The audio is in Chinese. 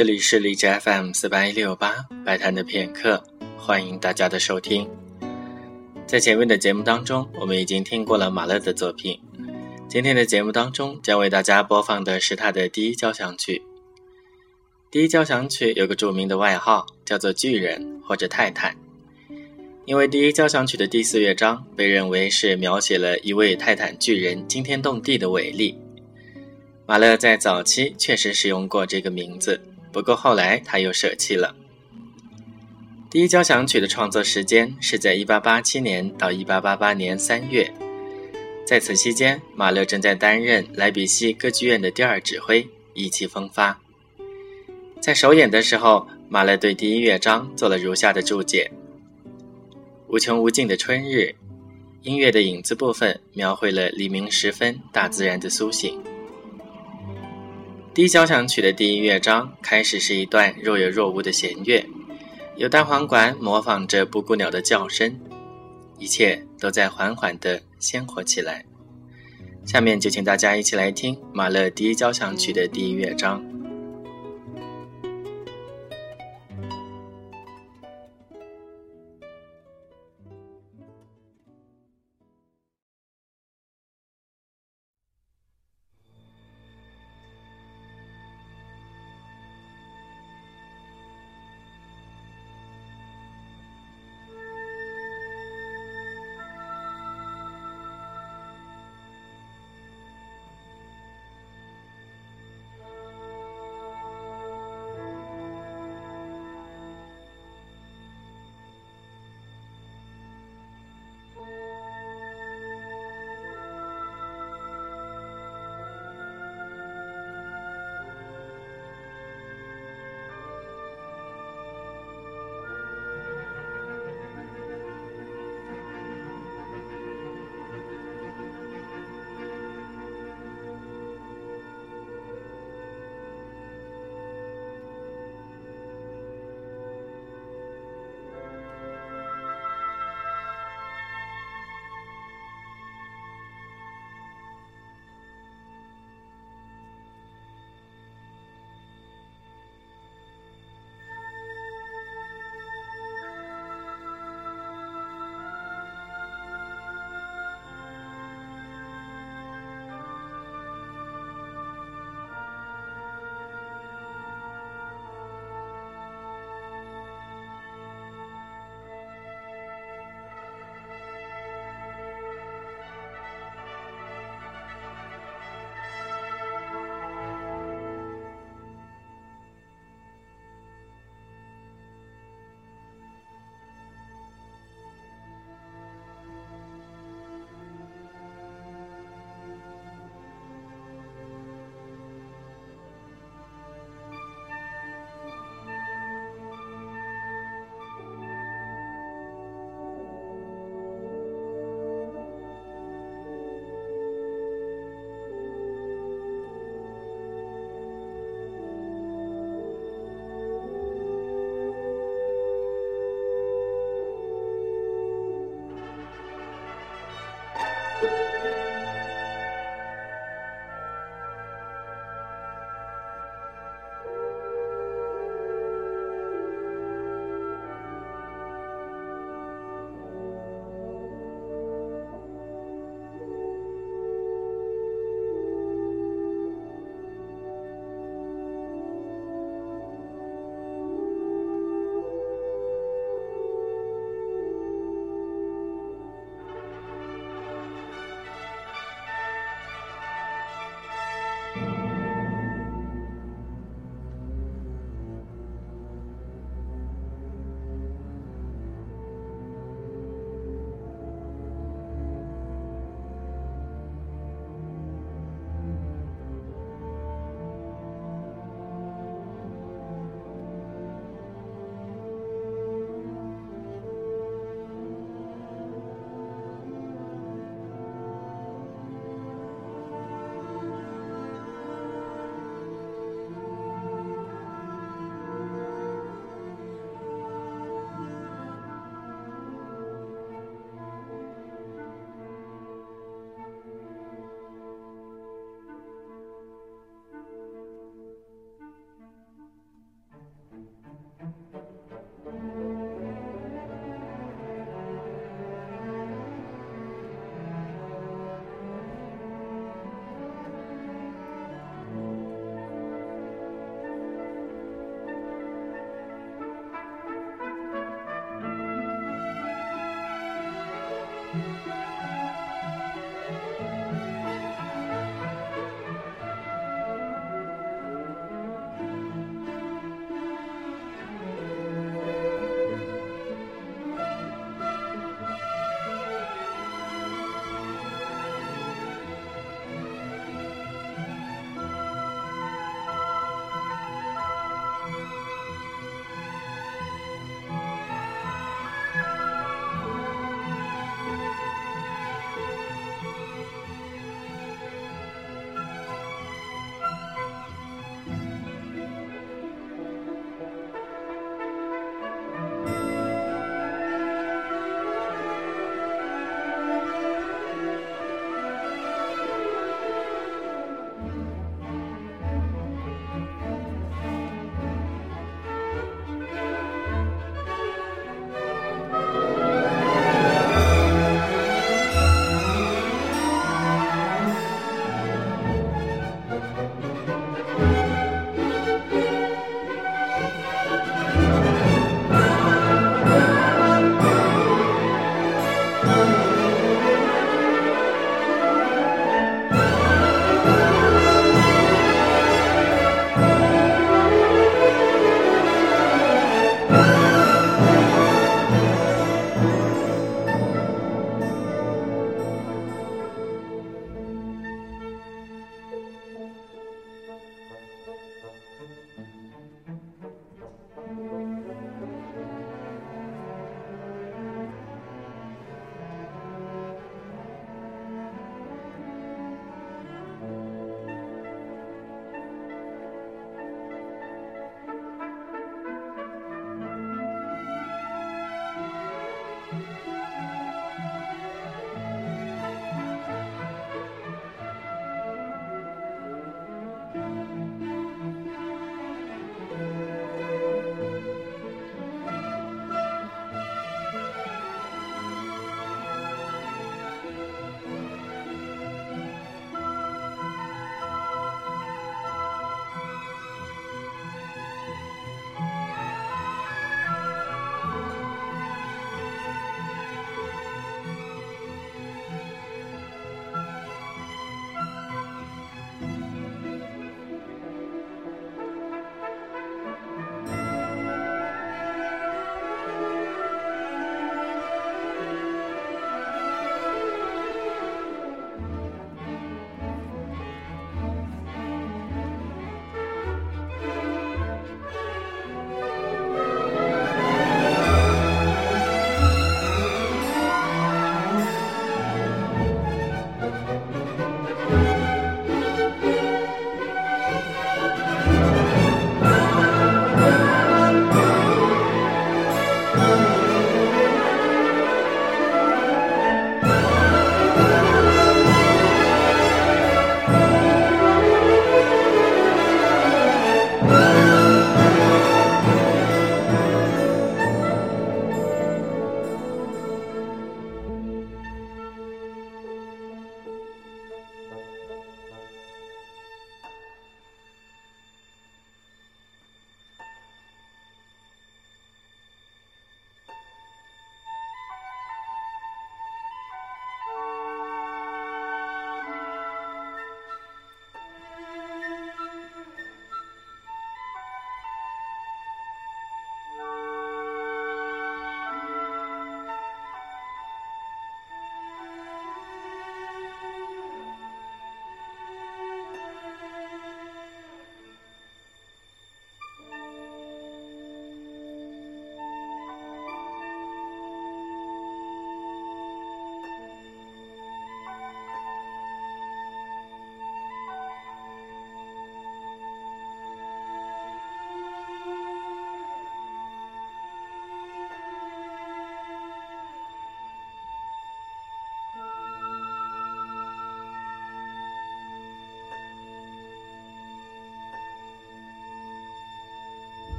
这里是荔枝 FM 四八一六八白谈的片刻，欢迎大家的收听。在前面的节目当中，我们已经听过了马勒的作品。今天的节目当中，将为大家播放的是他的第一交响曲。第一交响曲有个著名的外号，叫做“巨人”或者“泰坦”，因为第一交响曲的第四乐章被认为是描写了一位泰坦巨人惊天动地的伟力。马勒在早期确实使用过这个名字。不过后来他又舍弃了。第一交响曲的创作时间是在1887年到1888年3月，在此期间，马勒正在担任莱比锡歌剧院的第二指挥，意气风发。在首演的时候，马勒对第一乐章做了如下的注解：无穷无尽的春日，音乐的影子部分描绘了黎明时分大自然的苏醒。第一交响曲的第一乐章开始是一段若有若无的弦乐，由单簧管模仿着布谷鸟的叫声，一切都在缓缓地鲜活起来。下面就请大家一起来听马勒第一交响曲的第一乐章。